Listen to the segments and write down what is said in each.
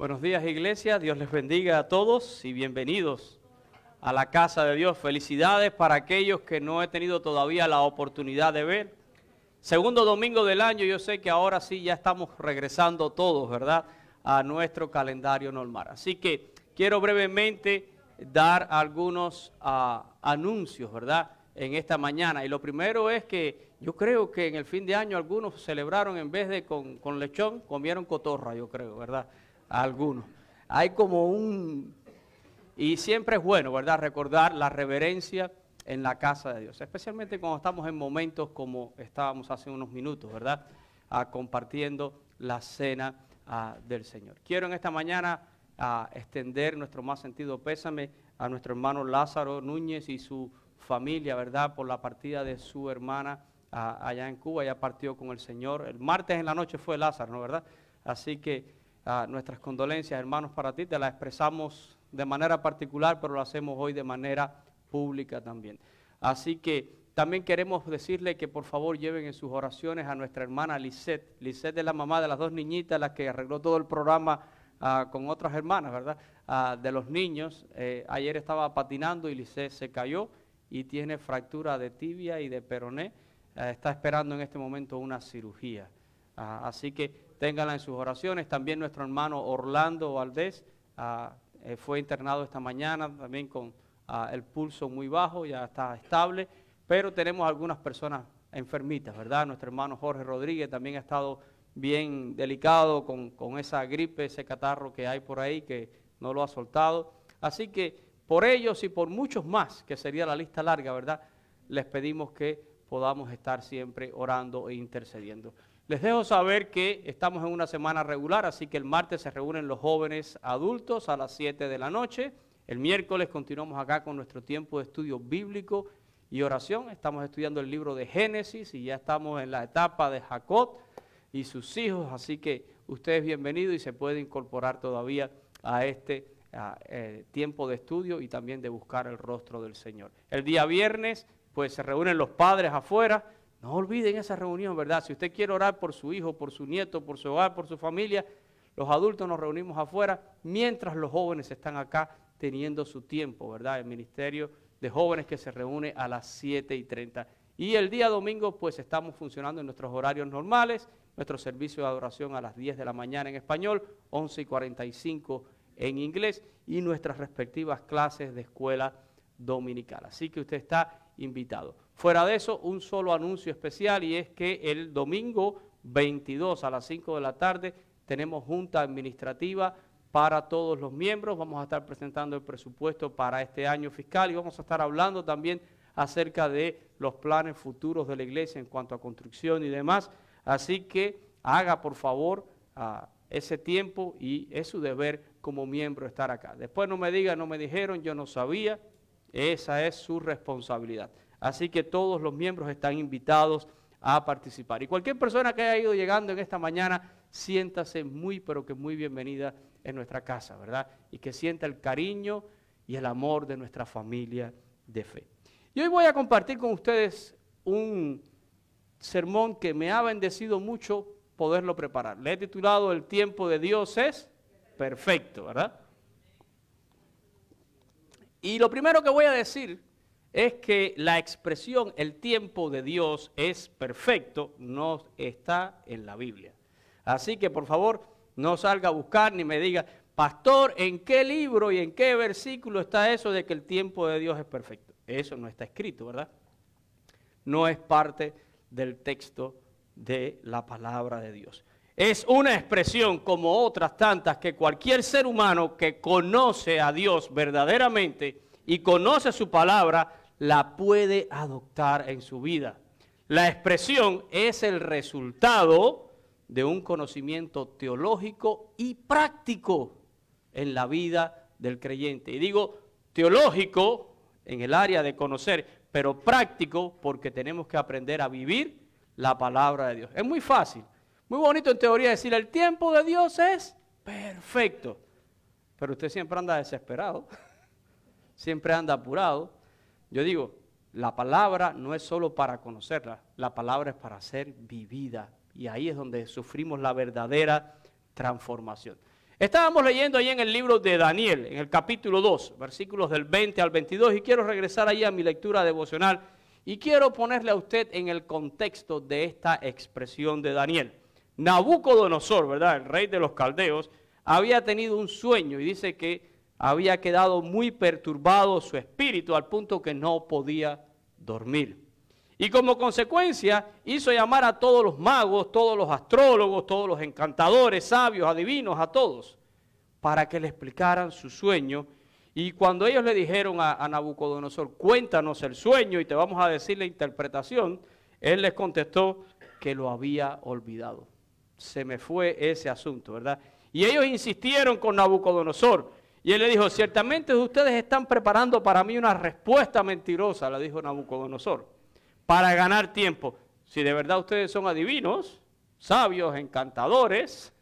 Buenos días iglesia, Dios les bendiga a todos y bienvenidos a la casa de Dios. Felicidades para aquellos que no he tenido todavía la oportunidad de ver. Segundo domingo del año, yo sé que ahora sí ya estamos regresando todos, ¿verdad? A nuestro calendario normal. Así que quiero brevemente dar algunos ah, anuncios, ¿verdad? En esta mañana. Y lo primero es que yo creo que en el fin de año algunos celebraron en vez de con lechón, comieron cotorra, yo creo, ¿verdad? Algunos. Hay como un... Y siempre es bueno, ¿verdad? Recordar la reverencia en la casa de Dios, especialmente cuando estamos en momentos como estábamos hace unos minutos, ¿verdad? Ah, compartiendo la cena ah, del Señor. Quiero en esta mañana ah, extender nuestro más sentido pésame a nuestro hermano Lázaro Núñez y su familia, ¿verdad? Por la partida de su hermana allá en Cuba, ya partió con el Señor. El martes en la noche fue Lázaro, ¿no? ¿Verdad? Así que nuestras condolencias, hermanos, para ti. Te las expresamos de manera particular, pero lo hacemos hoy de manera pública también. Así que también queremos decirle que por favor lleven en sus oraciones a nuestra hermana Lisette. Lisette es la mamá de las dos niñitas, la que arregló todo el programa ah, con otras hermanas, ¿verdad? Ah, de los niños. Eh, ayer estaba patinando y Lisette se cayó y tiene fractura de tibia y de peroné. Está esperando en este momento una cirugía. Ah, así que ténganla en sus oraciones. También nuestro hermano Orlando Valdés ah, eh, fue internado esta mañana también con ah, el pulso muy bajo, ya está estable, pero tenemos algunas personas enfermitas, ¿verdad? Nuestro hermano Jorge Rodríguez también ha estado bien delicado con, con esa gripe, ese catarro que hay por ahí que no lo ha soltado. Así que por ellos y por muchos más, que sería la lista larga, ¿verdad? Les pedimos que podamos estar siempre orando e intercediendo. Les dejo saber que estamos en una semana regular, así que el martes se reúnen los jóvenes adultos a las 7 de la noche. El miércoles continuamos acá con nuestro tiempo de estudio bíblico y oración. Estamos estudiando el libro de Génesis y ya estamos en la etapa de Jacob y sus hijos, así que usted es bienvenido y se puede incorporar todavía a este eh, tiempo de estudio y también de buscar el rostro del Señor. El día viernes, pues se reúnen los padres afuera no olviden esa reunión, ¿verdad? Si usted quiere orar por su hijo, por su nieto, por su hogar, por su familia, los adultos nos reunimos afuera mientras los jóvenes están acá teniendo su tiempo, ¿verdad? El Ministerio de Jóvenes que se reúne a las 7 y 30. Y el día domingo, pues estamos funcionando en nuestros horarios normales, nuestro servicio de adoración a las 10 de la mañana en español, 11 y 45 en inglés y nuestras respectivas clases de escuela dominical. Así que usted está invitado. Fuera de eso, un solo anuncio especial y es que el domingo 22 a las 5 de la tarde tenemos junta administrativa para todos los miembros. Vamos a estar presentando el presupuesto para este año fiscal y vamos a estar hablando también acerca de los planes futuros de la iglesia en cuanto a construcción y demás. Así que haga por favor ese tiempo y es su deber como miembro estar acá. Después no me diga, no me dijeron, yo no sabía. Esa es su responsabilidad. Así que todos los miembros están invitados a participar. Y cualquier persona que haya ido llegando en esta mañana, siéntase muy, pero que muy bienvenida en nuestra casa, ¿verdad? Y que sienta el cariño y el amor de nuestra familia de fe. Y hoy voy a compartir con ustedes un sermón que me ha bendecido mucho poderlo preparar. Le he titulado El tiempo de Dios es perfecto, ¿verdad? Y lo primero que voy a decir es que la expresión el tiempo de Dios es perfecto no está en la Biblia. Así que por favor no salga a buscar ni me diga, pastor, ¿en qué libro y en qué versículo está eso de que el tiempo de Dios es perfecto? Eso no está escrito, ¿verdad? No es parte del texto de la palabra de Dios. Es una expresión como otras tantas que cualquier ser humano que conoce a Dios verdaderamente y conoce su palabra, la puede adoptar en su vida. La expresión es el resultado de un conocimiento teológico y práctico en la vida del creyente. Y digo teológico en el área de conocer, pero práctico porque tenemos que aprender a vivir la palabra de Dios. Es muy fácil, muy bonito en teoría decir el tiempo de Dios es perfecto, pero usted siempre anda desesperado, siempre anda apurado yo digo, la palabra no es solo para conocerla, la palabra es para ser vivida. Y ahí es donde sufrimos la verdadera transformación. Estábamos leyendo ahí en el libro de Daniel, en el capítulo 2, versículos del 20 al 22, y quiero regresar ahí a mi lectura devocional y quiero ponerle a usted en el contexto de esta expresión de Daniel. Nabucodonosor, ¿verdad? El rey de los caldeos, había tenido un sueño y dice que había quedado muy perturbado su espíritu al punto que no podía dormir. Y como consecuencia hizo llamar a todos los magos, todos los astrólogos, todos los encantadores, sabios, adivinos, a todos, para que le explicaran su sueño. Y cuando ellos le dijeron a, Nabucodonosor, cuéntanos el sueño y te vamos a decir la interpretación, él les contestó que lo había olvidado. Se me fue ese asunto, ¿verdad? Y ellos insistieron con Nabucodonosor. Y él le dijo, ciertamente ustedes están preparando para mí una respuesta mentirosa, le dijo Nabucodonosor, para ganar tiempo. Si de verdad ustedes son adivinos, sabios, encantadores,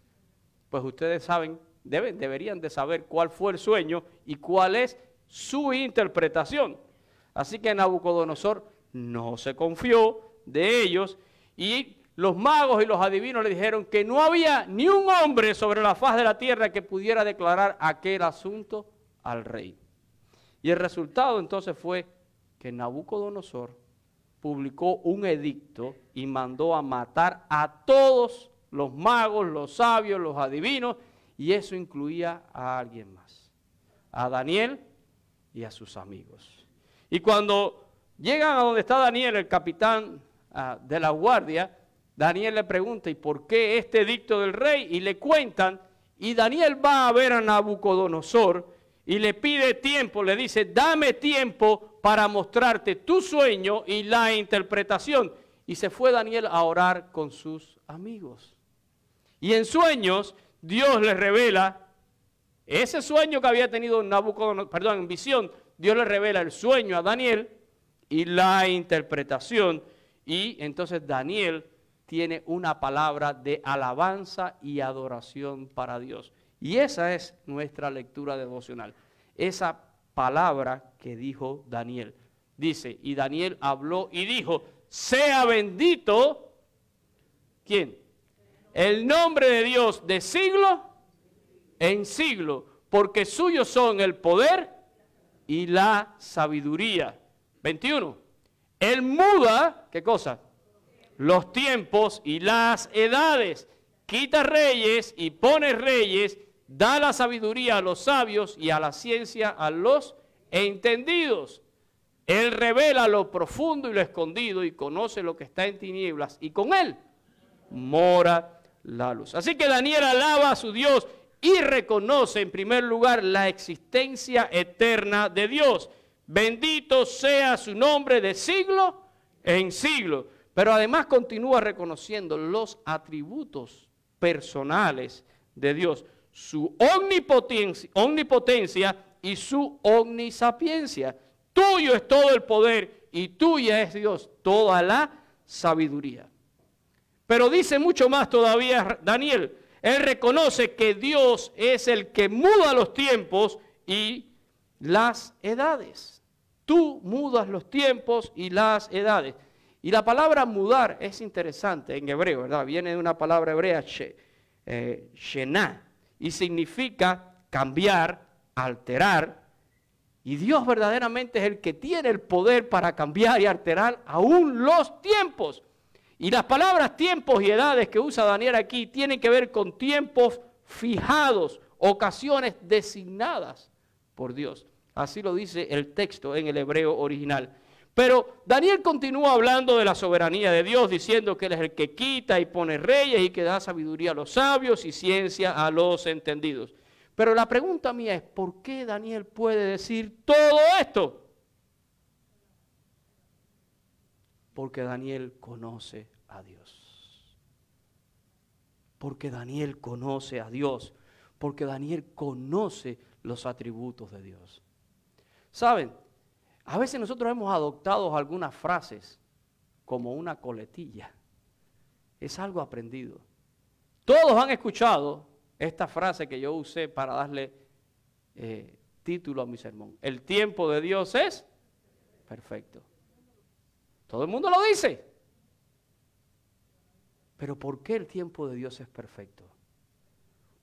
pues ustedes saben, deben, deberían de saber cuál fue el sueño y cuál es su interpretación. Así que Nabucodonosor no se confió de ellos y los magos y los adivinos le dijeron que no había ni un hombre sobre la faz de la tierra que pudiera declarar aquel asunto al rey. Y el resultado entonces fue que Nabucodonosor publicó un edicto y mandó a matar a todos los magos, los sabios, los adivinos, y eso incluía a alguien más, a Daniel y a sus amigos. Y cuando llegan a donde está Daniel, el capitán ah, de la guardia, Daniel le pregunta, ¿y por qué este edicto del rey? Y le cuentan, y Daniel va a ver a Nabucodonosor y le pide tiempo, le dice, dame tiempo para mostrarte tu sueño y la interpretación. Y se fue Daniel a orar con sus amigos. Y en sueños Dios le revela ese sueño que había tenido Nabucodonosor, perdón, en visión, Dios le revela el sueño a Daniel y la interpretación. Y entonces Daniel tiene una palabra de alabanza y adoración para Dios. Y esa es nuestra lectura devocional. Esa palabra que dijo Daniel. Dice, y Daniel habló y dijo, sea bendito, ¿quién? El nombre de Dios de siglo en siglo, porque suyos son el poder y la sabiduría. 21. Él muda, ¿qué cosa? Los tiempos y las edades. Quita reyes y pone reyes, da la sabiduría a los sabios y a la ciencia a los entendidos. Él revela lo profundo y lo escondido y conoce lo que está en tinieblas y con él mora la luz. Así que Daniel alaba a su Dios y reconoce en primer lugar la existencia eterna de Dios. Bendito sea su nombre de siglo en siglo. Pero además continúa reconociendo los atributos personales de Dios, su omnipotencia, omnipotencia y su omnisapiencia. Tuyo es todo el poder y tuya es Dios toda la sabiduría. Pero dice mucho más todavía Daniel. Él reconoce que Dios es el que muda los tiempos y las edades. Tú mudas los tiempos y las edades. Y la palabra mudar es interesante en hebreo, ¿verdad? Viene de una palabra hebrea, eh, shená, y significa cambiar, alterar. Y Dios verdaderamente es el que tiene el poder para cambiar y alterar aún los tiempos. Y las palabras tiempos y edades que usa Daniel aquí tienen que ver con tiempos fijados, ocasiones designadas por Dios. Así lo dice el texto en el hebreo original. Pero Daniel continúa hablando de la soberanía de Dios, diciendo que Él es el que quita y pone reyes y que da sabiduría a los sabios y ciencia a los entendidos. Pero la pregunta mía es, ¿por qué Daniel puede decir todo esto? Porque Daniel conoce a Dios. Porque Daniel conoce a Dios. Porque Daniel conoce los atributos de Dios. ¿Saben? A veces nosotros hemos adoptado algunas frases como una coletilla. Es algo aprendido. Todos han escuchado esta frase que yo usé para darle eh, título a mi sermón. El tiempo de Dios es perfecto. Todo el mundo lo dice. Pero ¿por qué el tiempo de Dios es perfecto?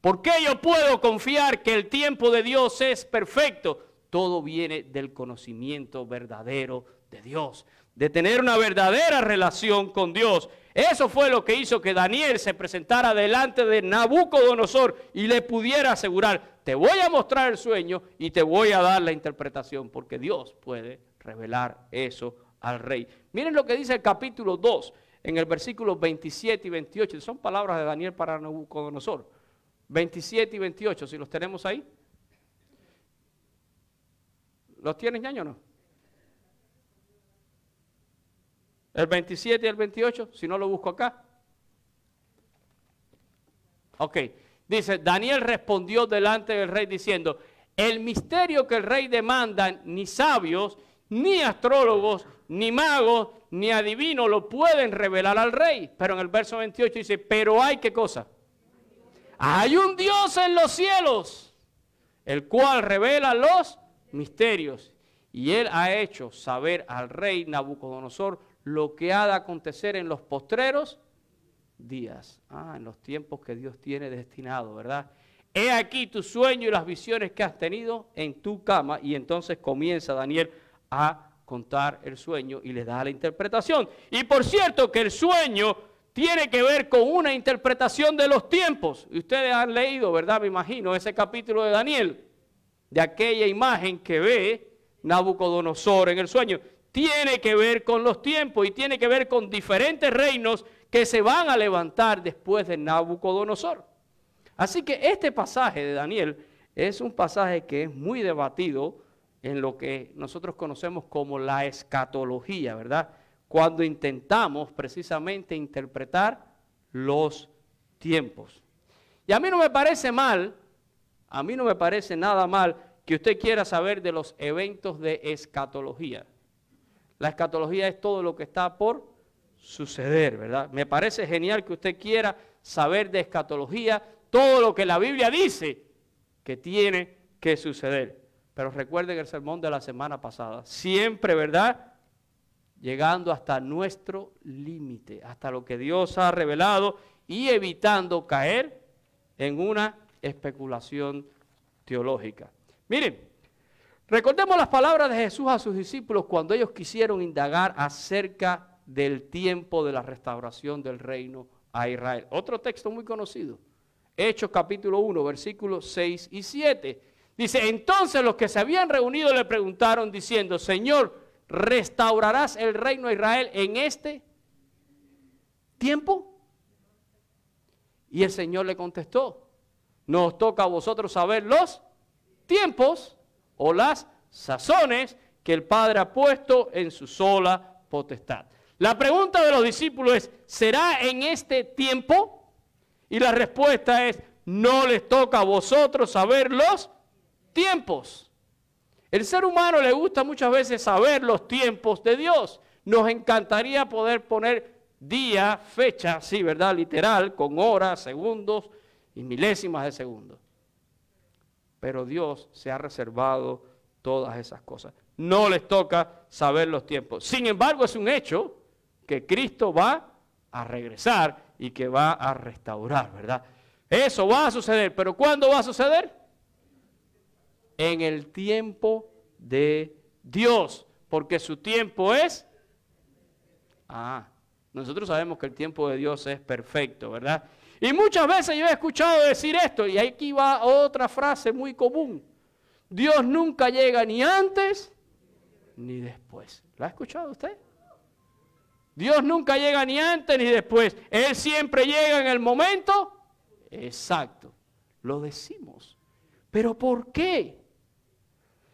¿Por qué yo puedo confiar que el tiempo de Dios es perfecto? Todo viene del conocimiento verdadero de Dios, de tener una verdadera relación con Dios. Eso fue lo que hizo que Daniel se presentara delante de Nabucodonosor y le pudiera asegurar, te voy a mostrar el sueño y te voy a dar la interpretación, porque Dios puede revelar eso al rey. Miren lo que dice el capítulo 2, en el versículo 27 y 28. Son palabras de Daniel para Nabucodonosor. 27 y 28, si los tenemos ahí. ¿Los tienes, ñaño, o no? El 27 y el 28, si no lo busco acá. Ok, dice, Daniel respondió delante del rey diciendo, el misterio que el rey demanda, ni sabios, ni astrólogos, ni magos, ni adivinos lo pueden revelar al rey. Pero en el verso 28 dice, pero hay qué cosa. Hay un Dios en los cielos, el cual revela los misterios. Y él ha hecho saber al rey Nabucodonosor lo que ha de acontecer en los postreros días. Ah, en los tiempos que Dios tiene destinado, ¿verdad? He aquí tu sueño y las visiones que has tenido en tu cama. Y entonces comienza Daniel a contar el sueño y le da la interpretación. Y por cierto que el sueño tiene que ver con una interpretación de los tiempos. Y ustedes han leído, ¿verdad? Me imagino, ese capítulo de Daniel, de aquella imagen que ve Nabucodonosor en el sueño tiene que ver con los tiempos y tiene que ver con diferentes reinos que se van a levantar después de Nabucodonosor. Así que este pasaje de Daniel es un pasaje que es muy debatido en lo que nosotros conocemos como la escatología, ¿verdad? Cuando intentamos precisamente interpretar los tiempos. Y a mí no me parece mal, a mí no me parece nada mal que usted quiera saber de los eventos de escatología. La escatología es todo lo que está por suceder, ¿verdad? Me parece genial que usted quiera saber de escatología todo lo que la Biblia dice que tiene que suceder. Pero recuerden el sermón de la semana pasada. Siempre, ¿verdad? Llegando hasta nuestro límite, hasta lo que Dios ha revelado y evitando caer en una especulación teológica. Miren, Recordemos las palabras de Jesús a sus discípulos cuando ellos quisieron indagar acerca del tiempo de la restauración del reino a Israel. Otro texto muy conocido. Hechos capítulo 1, versículos 6 y 7. Dice, entonces los que se habían reunido le preguntaron diciendo, Señor, ¿restaurarás el reino a Israel en este tiempo? Y el Señor le contestó, nos toca a vosotros saber los tiempos o las sazones que el Padre ha puesto en su sola potestad. La pregunta de los discípulos es, ¿será en este tiempo? Y la respuesta es, no les toca a vosotros saber los tiempos. El ser humano le gusta muchas veces saber los tiempos de Dios. Nos encantaría poder poner día, fecha, sí, ¿verdad? Literal, con horas, segundos y milésimas de segundos pero Dios se ha reservado todas esas cosas. No les toca saber los tiempos. Sin embargo, es un hecho que Cristo va a regresar y que va a restaurar, ¿verdad? Eso va a suceder, pero ¿cuándo va a suceder? En el tiempo de Dios, porque su tiempo es... Ah, nosotros sabemos que el tiempo de Dios es perfecto, ¿verdad? Y muchas veces yo he escuchado decir esto, y aquí va otra frase muy común. Dios nunca llega ni antes ni después. ¿La ha escuchado usted? Dios nunca llega ni antes ni después. Él siempre llega en el momento exacto. Lo decimos. Pero ¿por qué?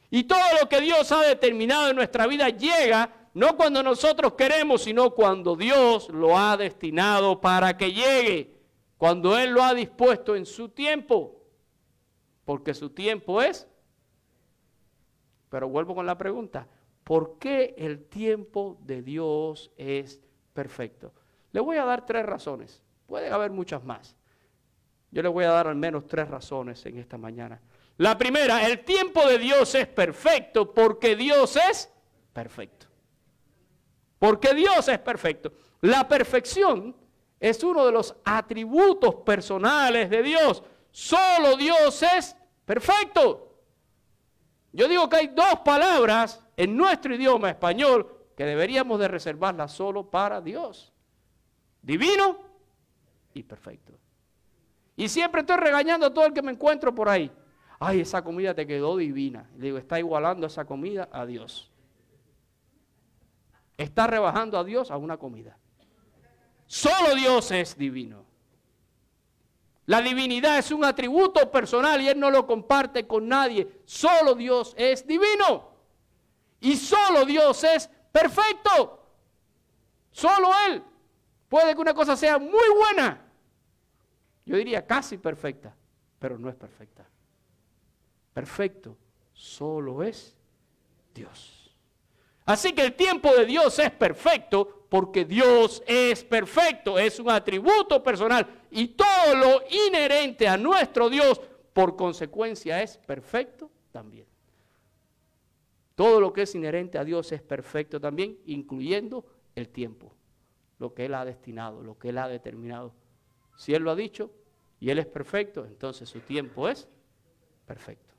Y todo lo que Dios ha determinado en nuestra vida llega no cuando nosotros queremos, sino cuando Dios lo ha destinado para que llegue cuando Él lo ha dispuesto en su tiempo, porque su tiempo es. Pero vuelvo con la pregunta, ¿por qué el tiempo de Dios es perfecto? Le voy a dar tres razones, puede haber muchas más. Yo le voy a dar al menos tres razones en esta mañana. La primera, el tiempo de Dios es perfecto porque Dios es perfecto. Porque Dios es perfecto. La perfección es uno de los atributos personales de Dios. Solo Dios es perfecto. Yo digo que hay dos palabras en nuestro idioma español que deberíamos de reservarlas solo para Dios. Divino y perfecto. Y siempre estoy regañando a todo el que me encuentro por ahí. Ay, esa comida te quedó divina. Le digo, está igualando esa comida a Dios. Está rebajando a Dios a una comida. Solo Dios es divino. La divinidad es un atributo personal y Él no lo comparte con nadie. Solo Dios es divino. Y solo Dios es perfecto. Solo Él. Puede que una cosa sea muy buena. Yo diría casi perfecta, pero no es perfecta. Perfecto solo es Dios. Así que el tiempo de Dios es perfecto porque Dios es perfecto, es un atributo personal y todo lo inherente a nuestro Dios por consecuencia es perfecto también. Todo lo que es inherente a Dios es perfecto también, incluyendo el tiempo, lo que Él ha destinado, lo que Él ha determinado. Si Él lo ha dicho y Él es perfecto, entonces su tiempo es perfecto.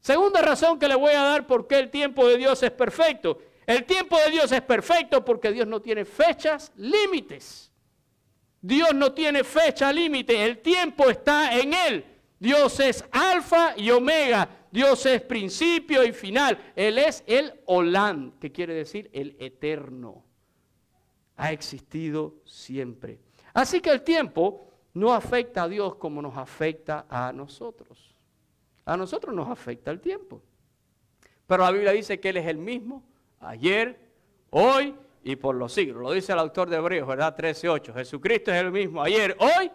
Segunda razón que le voy a dar por qué el tiempo de Dios es perfecto. El tiempo de Dios es perfecto porque Dios no tiene fechas límites. Dios no tiene fecha límite, el tiempo está en Él. Dios es alfa y omega, Dios es principio y final. Él es el Olán, que quiere decir el eterno. Ha existido siempre. Así que el tiempo no afecta a Dios como nos afecta a nosotros. A nosotros nos afecta el tiempo. Pero la Biblia dice que Él es el mismo ayer, hoy y por los siglos. Lo dice el autor de Hebreos, ¿verdad? 13.8. Jesucristo es el mismo ayer, hoy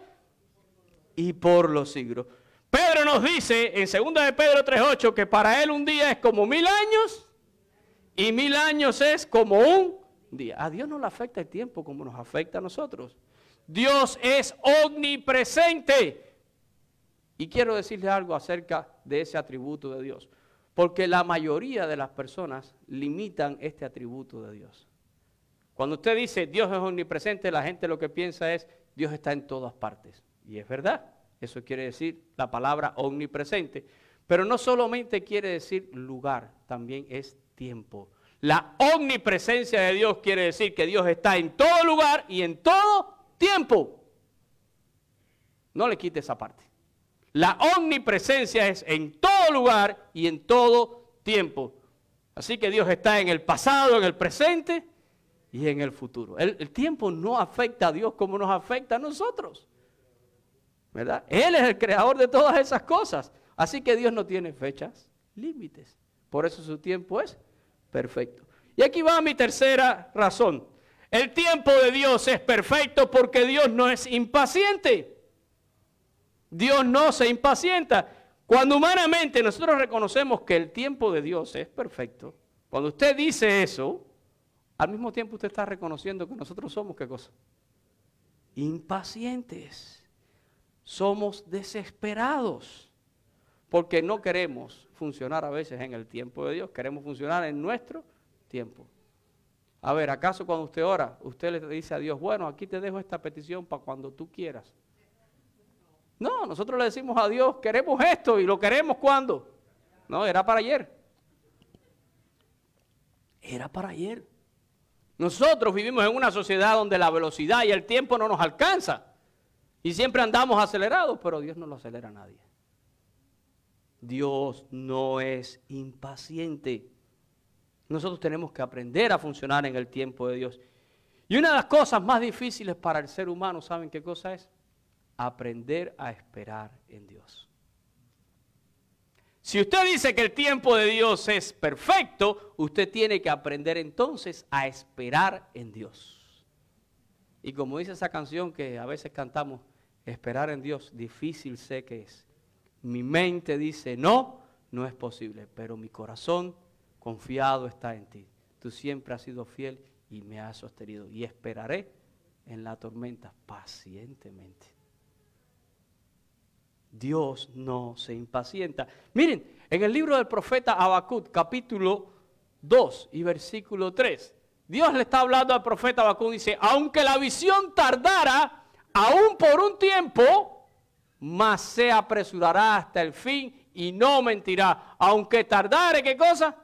y por los siglos. Pedro nos dice en 2 de Pedro 3.8 que para Él un día es como mil años y mil años es como un día. A Dios no le afecta el tiempo como nos afecta a nosotros. Dios es omnipresente. Y quiero decirles algo acerca de ese atributo de Dios. Porque la mayoría de las personas limitan este atributo de Dios. Cuando usted dice Dios es omnipresente, la gente lo que piensa es Dios está en todas partes. Y es verdad. Eso quiere decir la palabra omnipresente. Pero no solamente quiere decir lugar, también es tiempo. La omnipresencia de Dios quiere decir que Dios está en todo lugar y en todo tiempo. No le quite esa parte. La omnipresencia es en lugar y en todo tiempo. Así que Dios está en el pasado, en el presente y en el futuro. El, el, tiempo no afecta a Dios como nos afecta a nosotros. ¿Verdad? Él es el creador de todas esas cosas. Así que Dios no tiene fechas, límites. Por eso su tiempo es perfecto. Y aquí va mi tercera razón. El tiempo de Dios es perfecto porque Dios no es impaciente. Dios no se impacienta. Cuando humanamente nosotros reconocemos que el tiempo de Dios es perfecto, cuando usted dice eso, al mismo tiempo usted está reconociendo que nosotros somos qué cosa? Impacientes. Somos desesperados porque no queremos funcionar a veces en el tiempo de Dios, queremos funcionar en nuestro tiempo. A ver, ¿acaso cuando usted ora, usted le dice a Dios, bueno, aquí te dejo esta petición para cuando tú quieras? No, nosotros le decimos a Dios, queremos esto y lo queremos cuando. No, era para ayer. Era para ayer. Nosotros vivimos en una sociedad donde la velocidad y el tiempo no nos alcanza. Y siempre andamos acelerados, pero Dios no lo acelera a nadie. Dios no es impaciente. Nosotros tenemos que aprender a funcionar en el tiempo de Dios. Y una de las cosas más difíciles para el ser humano, ¿saben qué cosa es? Aprender a esperar en Dios. Si usted dice que el tiempo de Dios es perfecto, usted tiene que aprender entonces a esperar en Dios. Y como dice esa canción que a veces cantamos, esperar en Dios, difícil sé que es. Mi mente dice, no, no es posible, pero mi corazón confiado está en ti. Tú siempre has sido fiel y me has sostenido. Y esperaré en la tormenta pacientemente. Dios no se impacienta. Miren, en el libro del profeta Habacuc, capítulo 2 y versículo 3, Dios le está hablando al profeta Habacuc, dice, aunque la visión tardara aún por un tiempo, mas se apresurará hasta el fin y no mentirá. Aunque tardare, ¿qué cosa?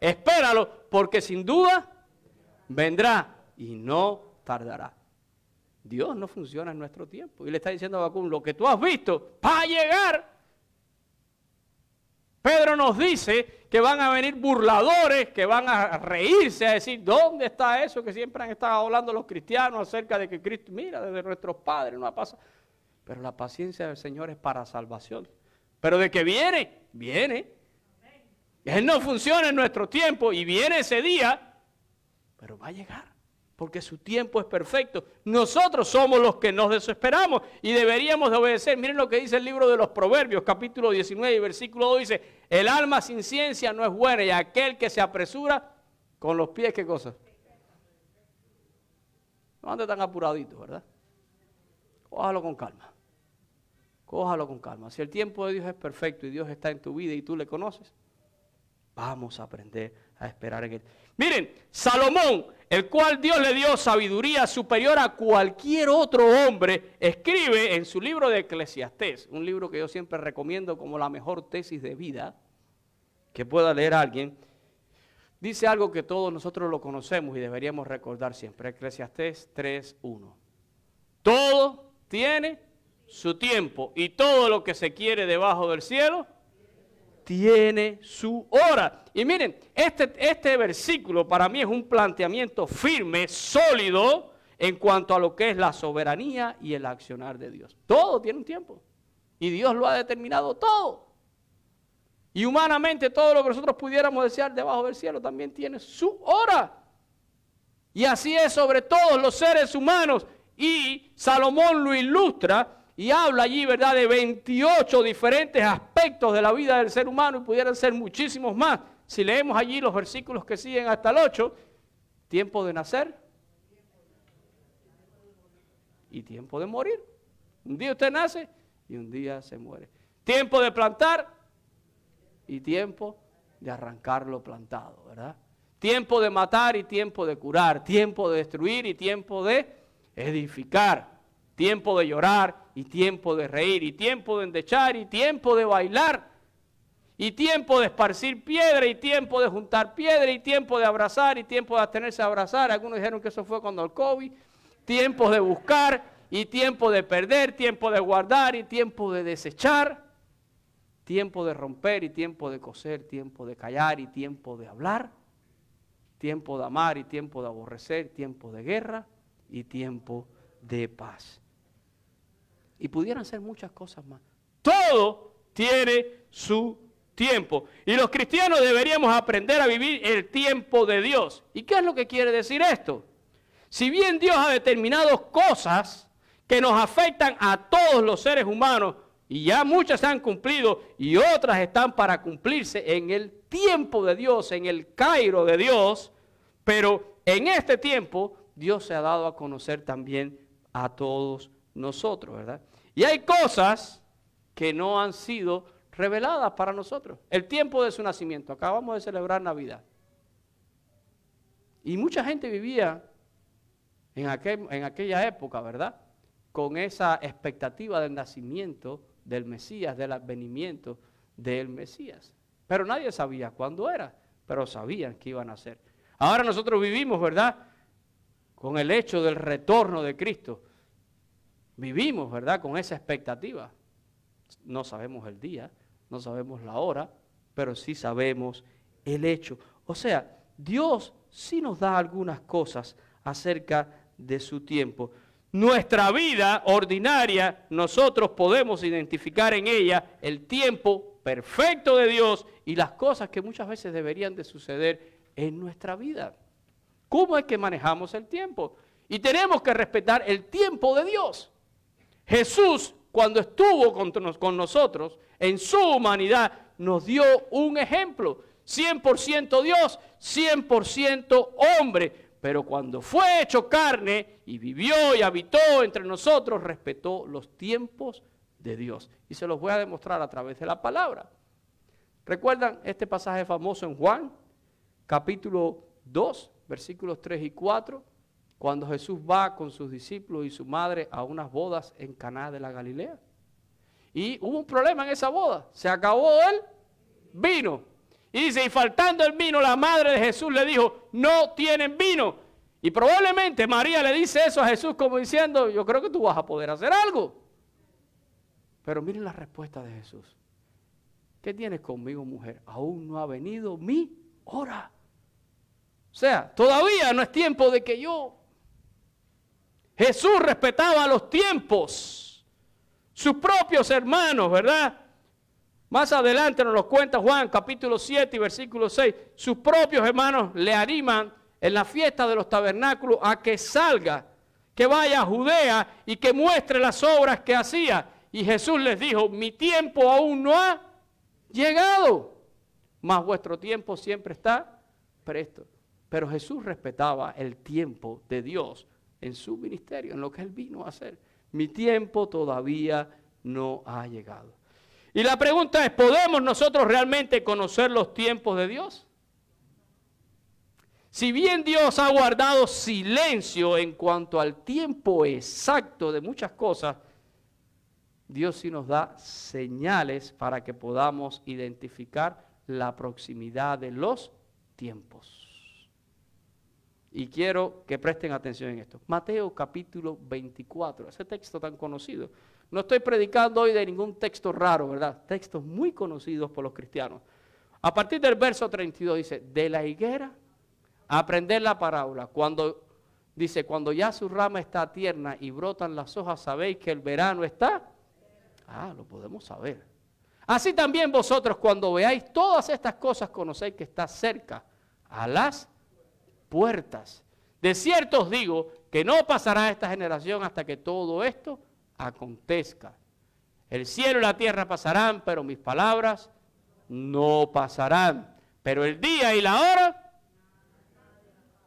Espéralo, porque sin duda vendrá y no tardará. Dios no funciona en nuestro tiempo. Y le está diciendo a Bacún, lo que tú has visto va a llegar. Pedro nos dice que van a venir burladores, que van a reírse, a decir, ¿dónde está eso que siempre han estado hablando los cristianos acerca de que Cristo, mira, desde nuestros padres no ha pasado? Pero la paciencia del Señor es para salvación. Pero de que viene, viene. Él no funciona en nuestro tiempo y viene ese día, pero va a llegar porque su tiempo es perfecto. Nosotros somos los que nos desesperamos y deberíamos de obedecer. Miren lo que dice el libro de los Proverbios, capítulo 19, versículo 2, dice, el alma sin ciencia no es buena y aquel que se apresura con los pies, ¿qué cosa? No ande tan apuradito, ¿verdad? Cójalo con calma. Cójalo con calma. Si el tiempo de Dios es perfecto y Dios está en tu vida y tú le conoces, vamos a aprender a esperar en él. Miren, Salomón, el cual Dios le dio sabiduría superior a cualquier otro hombre, escribe en su libro de Eclesiastés, un libro que yo siempre recomiendo como la mejor tesis de vida que pueda leer alguien. Dice algo que todos nosotros lo conocemos y deberíamos recordar siempre, Eclesiastés 3.1. Todo tiene su tiempo y todo lo que se quiere debajo del cielo tiene su hora. Y miren, este, este versículo para mí es un planteamiento firme, sólido, en cuanto a lo que es la soberanía y el accionar de Dios. Todo tiene un tiempo. Y Dios lo ha determinado todo. Y humanamente todo lo que nosotros pudiéramos desear debajo del cielo también tiene su hora. Y así es sobre todos los seres humanos. Y Salomón lo ilustra y habla allí, ¿verdad?, de 28 diferentes aspectos de la vida del ser humano y pudieran ser muchísimos más. Si leemos allí los versículos que siguen hasta el 8, tiempo de nacer y tiempo de morir. Un día usted nace y un día se muere. Tiempo de plantar y tiempo de arrancar lo plantado, ¿verdad? Tiempo de matar y tiempo de curar, tiempo de destruir y tiempo de edificar tiempo de llorar y tiempo de reír, y tiempo de endechar y tiempo de bailar, y tiempo de esparcir piedra y tiempo de juntar piedra y tiempo de abrazar y tiempo de tenerse a abrazar. Algunos dijeron que eso fue cuando el COVID. Tiempo de buscar y tiempo de perder, tiempo de guardar y tiempo de desechar, tiempo de romper y tiempo de coser, tiempo de callar y tiempo de hablar, tiempo de amar y tiempo de aborrecer, tiempo de guerra y tiempo de paz y pudieran ser muchas cosas más. Todo tiene su tiempo. Y los cristianos deberíamos aprender a vivir el tiempo de Dios. ¿Y qué es lo que quiere decir esto? Si bien Dios ha determinado cosas que nos afectan a todos los seres humanos, y ya muchas se han cumplido y otras están para cumplirse en el tiempo de Dios, en el Cairo de Dios, pero en este tiempo Dios se ha dado a conocer también a todos nosotros, ¿verdad? Y hay cosas que no han sido reveladas para nosotros. El tiempo de su nacimiento, acabamos de celebrar Navidad. Y mucha gente vivía en, aquella época, ¿verdad? Con esa expectativa del nacimiento del Mesías, del advenimiento del Mesías. Pero nadie sabía cuándo era, pero sabían que iban a ser. Ahora nosotros vivimos, ¿verdad? Con el hecho del retorno de Cristo vivimos, ¿verdad? Con esa expectativa. No sabemos el día, no sabemos la hora, pero sí sabemos el hecho. O sea, Dios sí nos da algunas cosas acerca de su tiempo. Nuestra vida ordinaria, nosotros podemos identificar en ella el tiempo perfecto de Dios y las cosas que muchas veces deberían de suceder en nuestra vida. ¿Cómo es que manejamos el tiempo? Y tenemos que respetar el tiempo de Dios. Jesús, cuando estuvo con, nosotros en su humanidad, nos dio un ejemplo. 100% Dios, 100% hombre. Pero cuando fue hecho carne y vivió y habitó entre nosotros, respetó los tiempos de Dios. Y se los voy a demostrar a través de la palabra. ¿Recuerdan este pasaje famoso en Juan, capítulo 2, versículos 3 y 4? Cuando Jesús va con sus discípulos y su madre a unas bodas en Caná de la Galilea. Y hubo un problema en esa boda. Se acabó el vino. Y dice, y faltando el vino, la madre de Jesús le dijo, no tienen vino. Y probablemente María le dice eso a Jesús como diciendo, yo creo que tú vas a poder hacer algo. Pero miren la respuesta de Jesús. ¿Qué tienes conmigo, mujer? Aún no ha venido mi hora. O sea, todavía no es tiempo de que yo... Jesús respetaba los tiempos. Sus propios hermanos, ¿verdad? Más adelante nos lo cuenta Juan, capítulo 7 y versículo 6. Sus propios hermanos le animan en la fiesta de los tabernáculos a que salga, que vaya a Judea y que muestre las obras que hacía. Y Jesús les dijo, mi tiempo aún no ha llegado, mas vuestro tiempo siempre está presto. Pero Jesús respetaba el tiempo de Dios en su ministerio, en lo que él vino a hacer. Mi tiempo todavía no ha llegado. Y la pregunta es, ¿podemos nosotros realmente conocer los tiempos de Dios? Si bien Dios ha guardado silencio en cuanto al tiempo exacto de muchas cosas, Dios sí nos da señales para que podamos identificar la proximidad de los tiempos. Y quiero que presten atención en esto. Mateo capítulo 24, ese texto tan conocido. No estoy predicando hoy de ningún texto raro, ¿verdad? Textos muy conocidos por los cristianos. A partir del verso 32 dice, de la higuera, aprender la parábola. Cuando dice, cuando ya su rama está tierna y brotan las hojas, sabéis que el verano está Ah, lo podemos saber. Así también vosotros cuando veáis todas estas cosas conocéis que está cerca a las puertas. De cierto os digo que no pasará esta generación hasta que todo esto acontezca. El cielo y la tierra pasarán, pero mis palabras no pasarán. Pero el día y la hora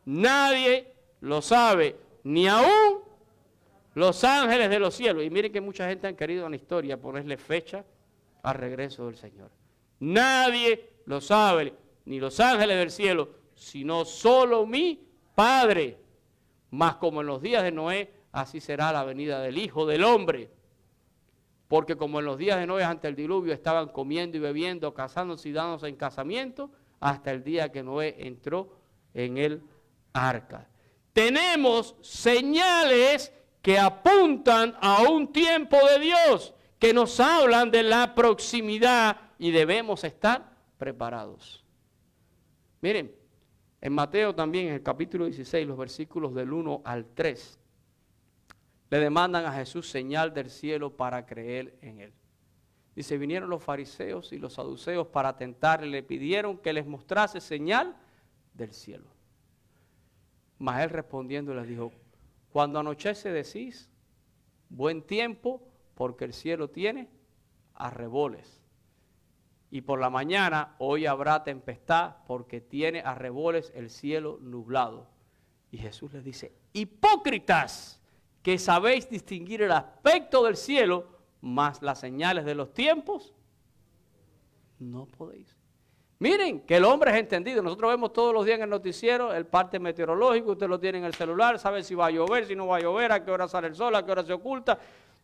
nadie lo sabe, ni aún los ángeles de los cielos. Y miren que mucha gente han querido en la historia ponerle fecha al regreso del Señor. Nadie lo sabe, ni los ángeles del cielo, sino solo mi Padre. Mas como en los días de Noé, así será la venida del Hijo del Hombre. Porque como en los días de Noé ante el diluvio estaban comiendo y bebiendo, casándose y dándose en casamiento, hasta el día que Noé entró en el arca. Tenemos señales que apuntan a un tiempo de Dios, que nos hablan de la proximidad y debemos estar preparados. Miren, en Mateo también, en el capítulo 16, los versículos del 1 al 3, le demandan a Jesús señal del cielo para creer en él. Dice, vinieron los fariseos y los saduceos para tentarle, le pidieron que les mostrase señal del cielo. Mas él respondiendo les dijo, cuando anochece decís, buen tiempo, porque el cielo tiene arreboles. Y por la mañana, hoy habrá tempestad, porque tiene arreboles el cielo nublado. Y Jesús les dice, hipócritas, que sabéis distinguir el aspecto del cielo, más las señales de los tiempos, no podéis. Miren que el hombre es entendido. Nosotros vemos todos los días en el noticiero el parte meteorológico, usted lo tiene en el celular, sabe si va a llover, si no va a llover, a qué hora sale el sol, a qué hora se oculta.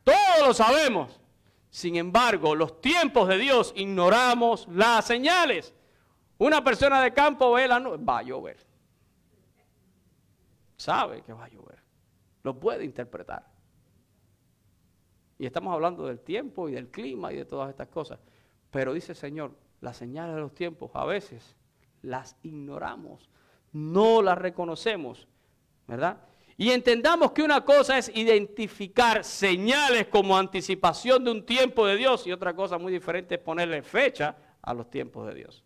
Todo lo sabemos. Sin embargo, los tiempos de Dios ignoramos las señales. Una persona de campo ve la nube, va a llover. Sabe que va a llover. Lo puede interpretar. Y estamos hablando del tiempo y del clima y de todas estas cosas. Pero dice el Señor, las señales de los tiempos a veces las ignoramos, no las reconocemos, ¿verdad? Y entendamos que una cosa es identificar señales como anticipación de un tiempo de Dios y otra cosa muy diferente es ponerle fecha a los tiempos de Dios.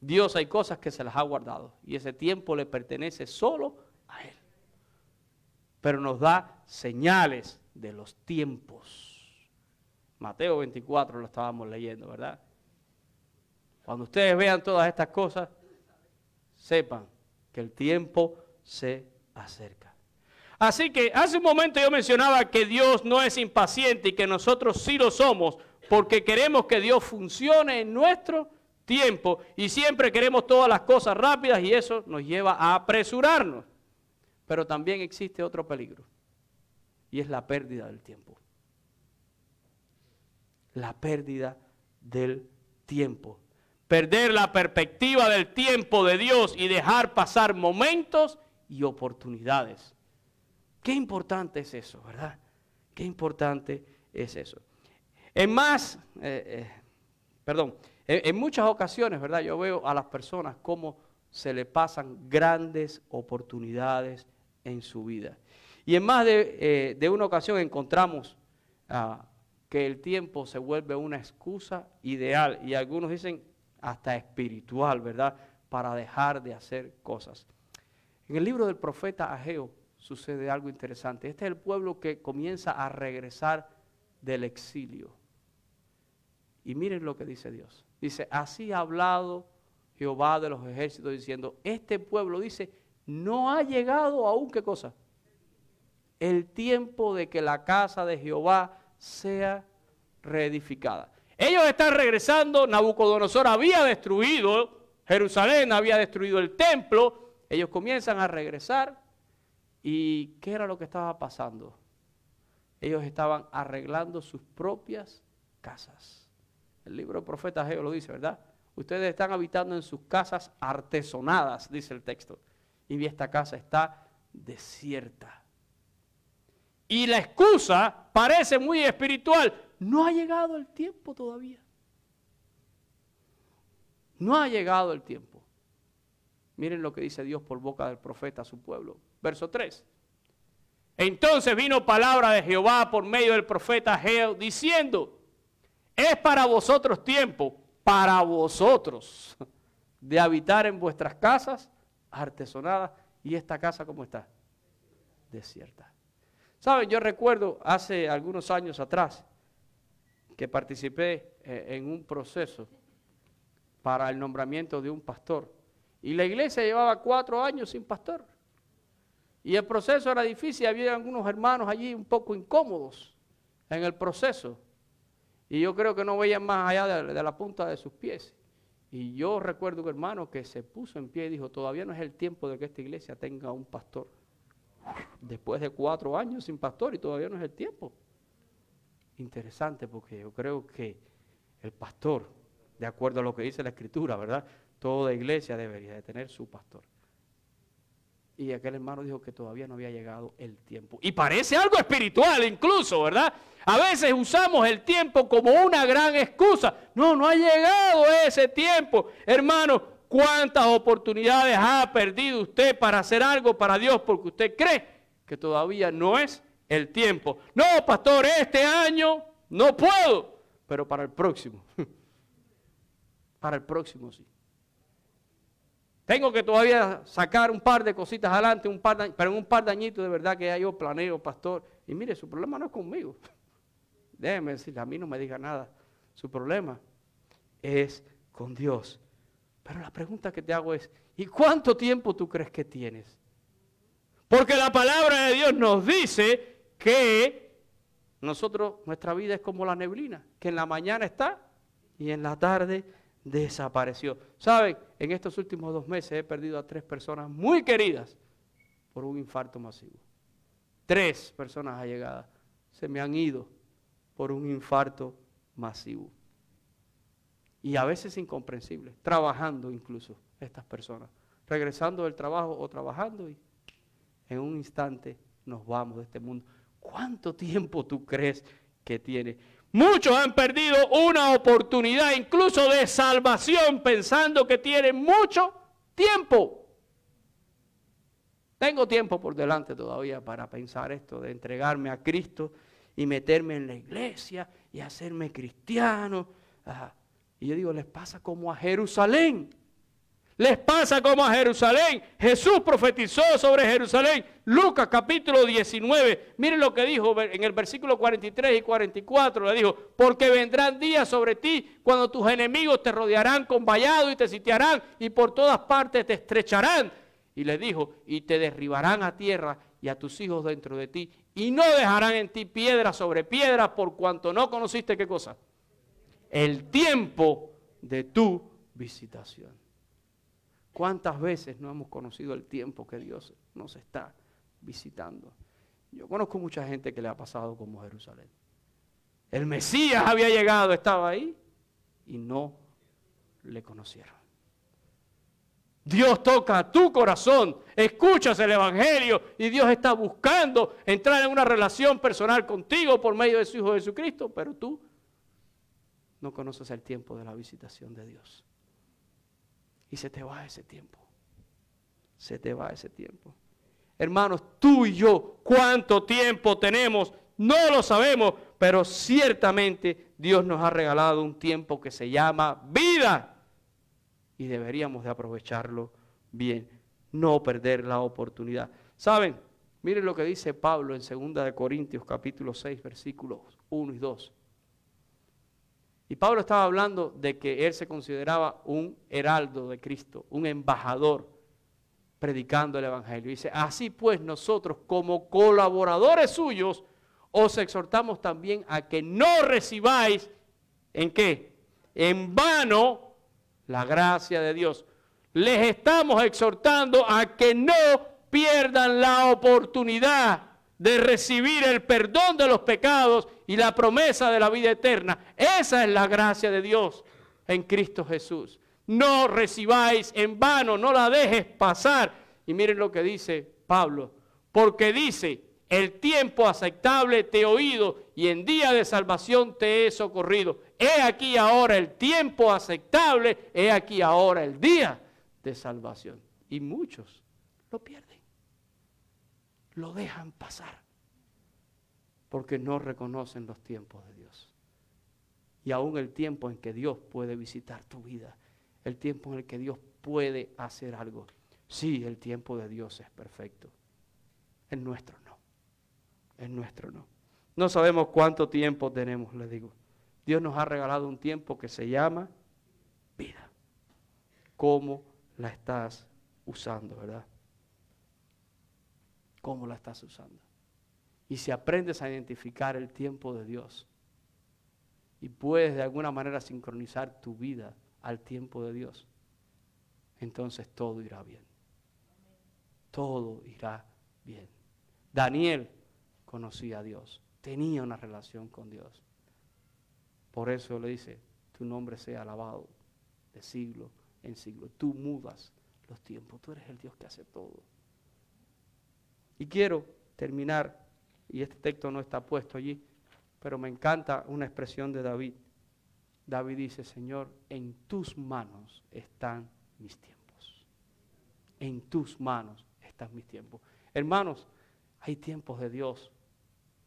Dios hay cosas que se las ha guardado y ese tiempo le pertenece solo a Él. Pero nos da señales de los tiempos. Mateo 24 lo estábamos leyendo, ¿verdad? Cuando ustedes vean todas estas cosas, sepan que el tiempo se acerca. Así que hace un momento yo mencionaba que Dios no es impaciente y que nosotros sí lo somos porque queremos que Dios funcione en nuestro tiempo y siempre queremos todas las cosas rápidas y eso nos lleva a apresurarnos. Pero también existe otro peligro y es la pérdida del tiempo. la pérdida del tiempo. Perder la perspectiva del tiempo de Dios y dejar pasar momentos y oportunidades. Qué importante es eso, ¿verdad? Qué importante es eso. En más, eh, eh, perdón, en, muchas ocasiones, ¿verdad? Yo veo a las personas cómo se le pasan grandes oportunidades en su vida. Y en más de, eh, una ocasión encontramos ah, que el tiempo se vuelve una excusa ideal y algunos dicen hasta espiritual, ¿verdad? Para dejar de hacer cosas. En el libro del profeta Ageo sucede algo interesante. Este es el pueblo que comienza a regresar del exilio. Y miren lo que dice Dios. Dice, así ha hablado Jehová de los ejércitos diciendo, este pueblo dice, no ha llegado aún qué cosa. El tiempo de que la casa de Jehová sea reedificada. Ellos están regresando, Nabucodonosor había destruido Jerusalén, había destruido el templo, ellos comienzan a regresar y ¿qué era lo que estaba pasando? Ellos estaban arreglando sus propias casas. El libro del profeta Geo lo dice, ¿verdad? Ustedes están habitando en sus casas artesonadas, dice el texto. Y esta casa está desierta. Y la excusa parece muy espiritual. No ha llegado el tiempo todavía. No ha llegado el tiempo. Miren lo que dice Dios por boca del profeta a su pueblo. Verso 3. Entonces vino palabra de Jehová por medio del profeta Geo diciendo, es para vosotros tiempo, para vosotros, de habitar en vuestras casas artesonadas. ¿Y esta casa cómo está? Desierta. Saben, yo recuerdo hace algunos años atrás que participé eh, en un proceso para el nombramiento de un pastor. Y la iglesia llevaba cuatro años sin pastor. Y el proceso era difícil, había algunos hermanos allí un poco incómodos en el proceso. Y yo creo que no veían más allá de, la punta de sus pies. Y yo recuerdo un hermano que se puso en pie y dijo, todavía no es el tiempo de que esta iglesia tenga un pastor. Después de cuatro años sin pastor y todavía no es el tiempo. Interesante porque yo creo que el pastor, de acuerdo a lo que dice la escritura, ¿verdad? Toda iglesia debería de tener su pastor. Y aquel hermano dijo que todavía no había llegado el tiempo. Y parece algo espiritual incluso, ¿verdad? A veces usamos el tiempo como una gran excusa. No, no ha llegado ese tiempo. Hermano, ¿cuántas oportunidades ha perdido usted para hacer algo para Dios porque usted cree que todavía no es el tiempo? No, pastor, este año no puedo, pero para el próximo. Para el próximo sí. Tengo que todavía sacar un par de cositas adelante, un par pero en un par de añitos de verdad que ya yo planeo, pastor. Y mire, su problema no es conmigo. Déjeme decirle, a mí no me diga nada. Su problema es con Dios. Pero la pregunta que te hago es, ¿y cuánto tiempo tú crees que tienes? Porque la palabra de Dios nos dice que nosotros, nuestra vida es como la neblina, que en la mañana está y en la tarde desapareció. ¿Saben? En estos últimos dos meses he perdido a tres personas muy queridas por un infarto masivo. Tres personas allegadas se me han ido por un infarto masivo. Y a veces incomprensible, trabajando incluso estas personas, regresando del trabajo o trabajando y en un instante nos vamos de este mundo. ¿Cuánto tiempo tú crees que tiene? Muchos han perdido una oportunidad incluso de salvación pensando que tienen mucho tiempo. Tengo tiempo por delante todavía para pensar esto, de entregarme a Cristo y meterme en la iglesia y hacerme cristiano. Y yo digo, les pasa como a Jerusalén. Les pasa como a Jerusalén. Jesús profetizó sobre Jerusalén. Lucas capítulo 19. Miren lo que dijo en el versículo 43 y 44. Le dijo, porque vendrán días sobre ti cuando tus enemigos te rodearán con vallado y te sitiarán y por todas partes te estrecharán. Y le dijo, y te derribarán a tierra y a tus hijos dentro de ti. Y no dejarán en ti piedra sobre piedra por cuanto no conociste qué cosa. El tiempo de tu visitación. ¿Cuántas veces no hemos conocido el tiempo que Dios nos está visitando? Yo conozco mucha gente que le ha pasado como Jerusalén. El Mesías había llegado, estaba ahí y no le conocieron. Dios toca tu corazón, escuchas el Evangelio y Dios está buscando entrar en una relación personal contigo por medio de su Hijo Jesucristo, pero tú no conoces el tiempo de la visitación de Dios. Y se te va ese tiempo. Se te va ese tiempo. Hermanos, tú y yo, ¿cuánto tiempo tenemos? No lo sabemos, pero ciertamente Dios nos ha regalado un tiempo que se llama vida. Y deberíamos de aprovecharlo bien, no perder la oportunidad. ¿Saben? Miren lo que dice Pablo en 2 de Corintios capítulo 6 versículos 1 y 2. Y Pablo estaba hablando de que él se consideraba un heraldo de Cristo, un embajador predicando el Evangelio. Dice, así pues nosotros como colaboradores suyos os exhortamos también a que no recibáis en qué? En vano la gracia de Dios. Les estamos exhortando a que no pierdan la oportunidad de recibir el perdón de los pecados y la promesa de la vida eterna. Esa es la gracia de Dios en Cristo Jesús. No recibáis en vano, no la dejes pasar. Y miren lo que dice Pablo, porque dice, el tiempo aceptable te he oído y en día de salvación te he socorrido. He aquí ahora el tiempo aceptable, he aquí ahora el día de salvación. Y muchos lo pierden lo dejan pasar porque no reconocen los tiempos de Dios. Y aún el tiempo en que Dios puede visitar tu vida, el tiempo en el que Dios puede hacer algo. Sí, el tiempo de Dios es perfecto. El nuestro no. El nuestro no. No sabemos cuánto tiempo tenemos, le digo. Dios nos ha regalado un tiempo que se llama vida. ¿Cómo la estás usando, verdad? Cómo la estás usando. Y si aprendes a identificar el tiempo de Dios y puedes de alguna manera sincronizar tu vida al tiempo de Dios, entonces todo irá bien. Todo irá bien. Daniel conocía a Dios, tenía una relación con Dios. Por eso le dice, tu nombre sea alabado de siglo en siglo. Tú mudas los tiempos, tú eres el Dios que hace todo. Y quiero terminar, y este texto no está puesto allí, pero me encanta una expresión de David. David dice, Señor, en tus manos están mis tiempos. En tus manos están mis tiempos. Hermanos, hay tiempos de Dios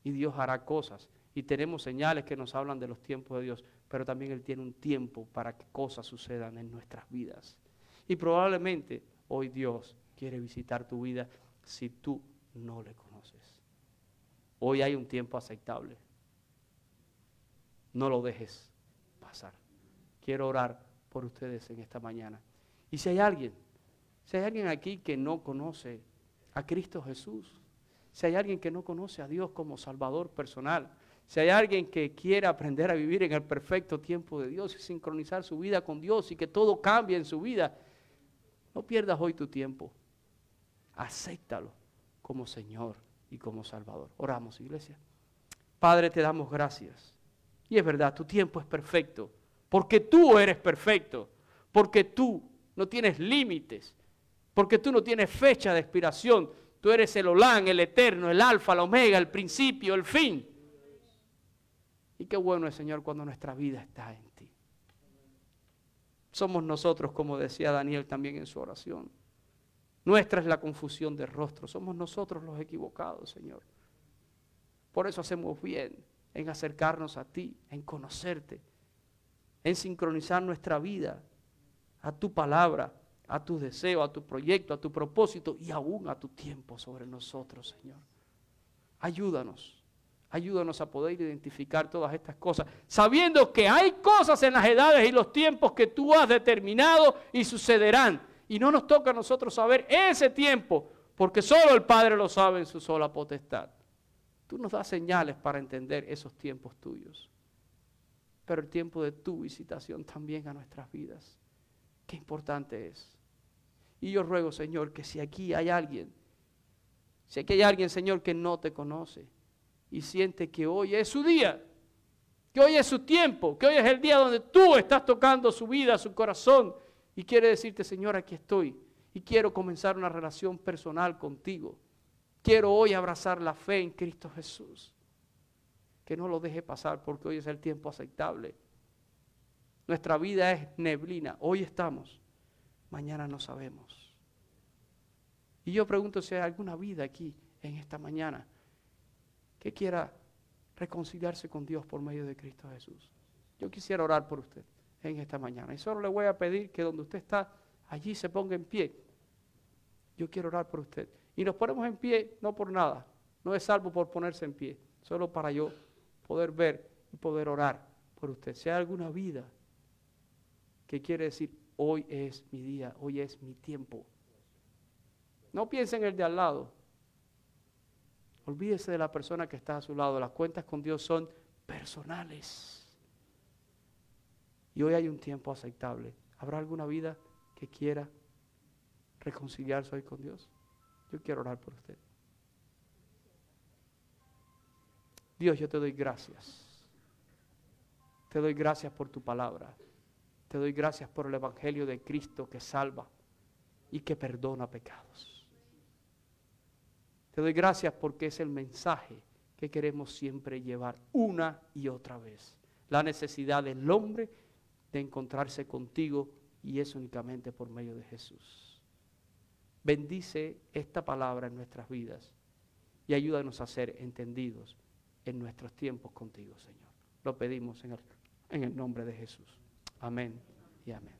y Dios hará cosas. Y tenemos señales que nos hablan de los tiempos de Dios, pero también Él tiene un tiempo para que cosas sucedan en nuestras vidas. Y probablemente hoy Dios quiere visitar tu vida si tú no le conoces. Hoy hay un tiempo aceptable. No lo dejes pasar. Quiero orar por ustedes en esta mañana. Y si hay alguien, si hay alguien aquí que no conoce a Cristo Jesús, si hay alguien que no conoce a Dios como Salvador personal, si hay alguien que quiere aprender a vivir en el perfecto tiempo de Dios y sincronizar su vida con Dios y que todo cambie en su vida, no pierdas hoy tu tiempo. Acéptalo como Señor y como Salvador. Oramos, iglesia. Padre, te damos gracias. Y es verdad, tu tiempo es perfecto, porque tú eres perfecto, porque tú no tienes límites, porque tú no tienes fecha de expiración. Tú eres el Olán, el eterno, el alfa, el omega, el principio, el fin. Y qué bueno es, Señor, cuando nuestra vida está en ti. Somos nosotros, como decía Daniel también en su oración nuestra es la confusión de rostro. Somos nosotros los equivocados, Señor. Por eso hacemos bien en acercarnos a ti, en conocerte, en sincronizar nuestra vida a tu palabra, a tu deseo, a tu proyecto, a tu propósito y aún a tu tiempo sobre nosotros, Señor. Ayúdanos. Ayúdanos a poder identificar todas estas cosas, sabiendo que hay cosas en las edades y los tiempos que tú has determinado y sucederán y no nos toca a nosotros saber ese tiempo, porque solo el Padre lo sabe en su sola potestad. Tú nos das señales para entender esos tiempos tuyos, pero el tiempo de tu visitación también a nuestras vidas. Qué importante es. Y yo ruego, Señor, que si aquí hay alguien, si aquí hay alguien, Señor, que no te conoce y siente que hoy es su día, Que hoy es su tiempo, que hoy es el día donde tú estás tocando su vida, su corazón. Y quiere decirte, Señor, aquí estoy. Y quiero comenzar una relación personal contigo. Quiero hoy abrazar la fe en Cristo Jesús. Que no lo deje pasar porque hoy es el tiempo aceptable. Nuestra vida es neblina. Hoy estamos, mañana no sabemos. Y yo pregunto si hay alguna vida aquí en esta mañana que quiera reconciliarse con Dios por medio de Cristo Jesús. Yo quisiera orar por usted en esta mañana. Y solo le voy a pedir que donde usted está, allí se ponga en pie. Yo quiero orar por usted. Y nos ponemos en pie no por nada. No es salvo por ponerse en pie. Solo para yo poder ver y poder orar por usted. Si hay alguna vida que quiere decir, hoy es mi día, hoy es mi tiempo. No piense en el de al lado. Olvídese de la persona que está a su lado. Las cuentas con Dios son personales. Y hoy hay un tiempo aceptable. ¿Habrá alguna vida que quiera reconciliarse hoy con Dios? Yo quiero orar por usted. Dios, yo te doy gracias. Te doy gracias por tu palabra. Te doy gracias por el Evangelio de Cristo que salva y que perdona pecados. Te doy gracias porque es el mensaje que queremos siempre llevar una y otra vez. La necesidad del hombre de encontrarse contigo y es únicamente por medio de Jesús. Bendice esta palabra en nuestras vidas y ayúdanos a ser entendidos en nuestros tiempos contigo, Señor. Lo pedimos en el, en el nombre de Jesús. Amén y amén.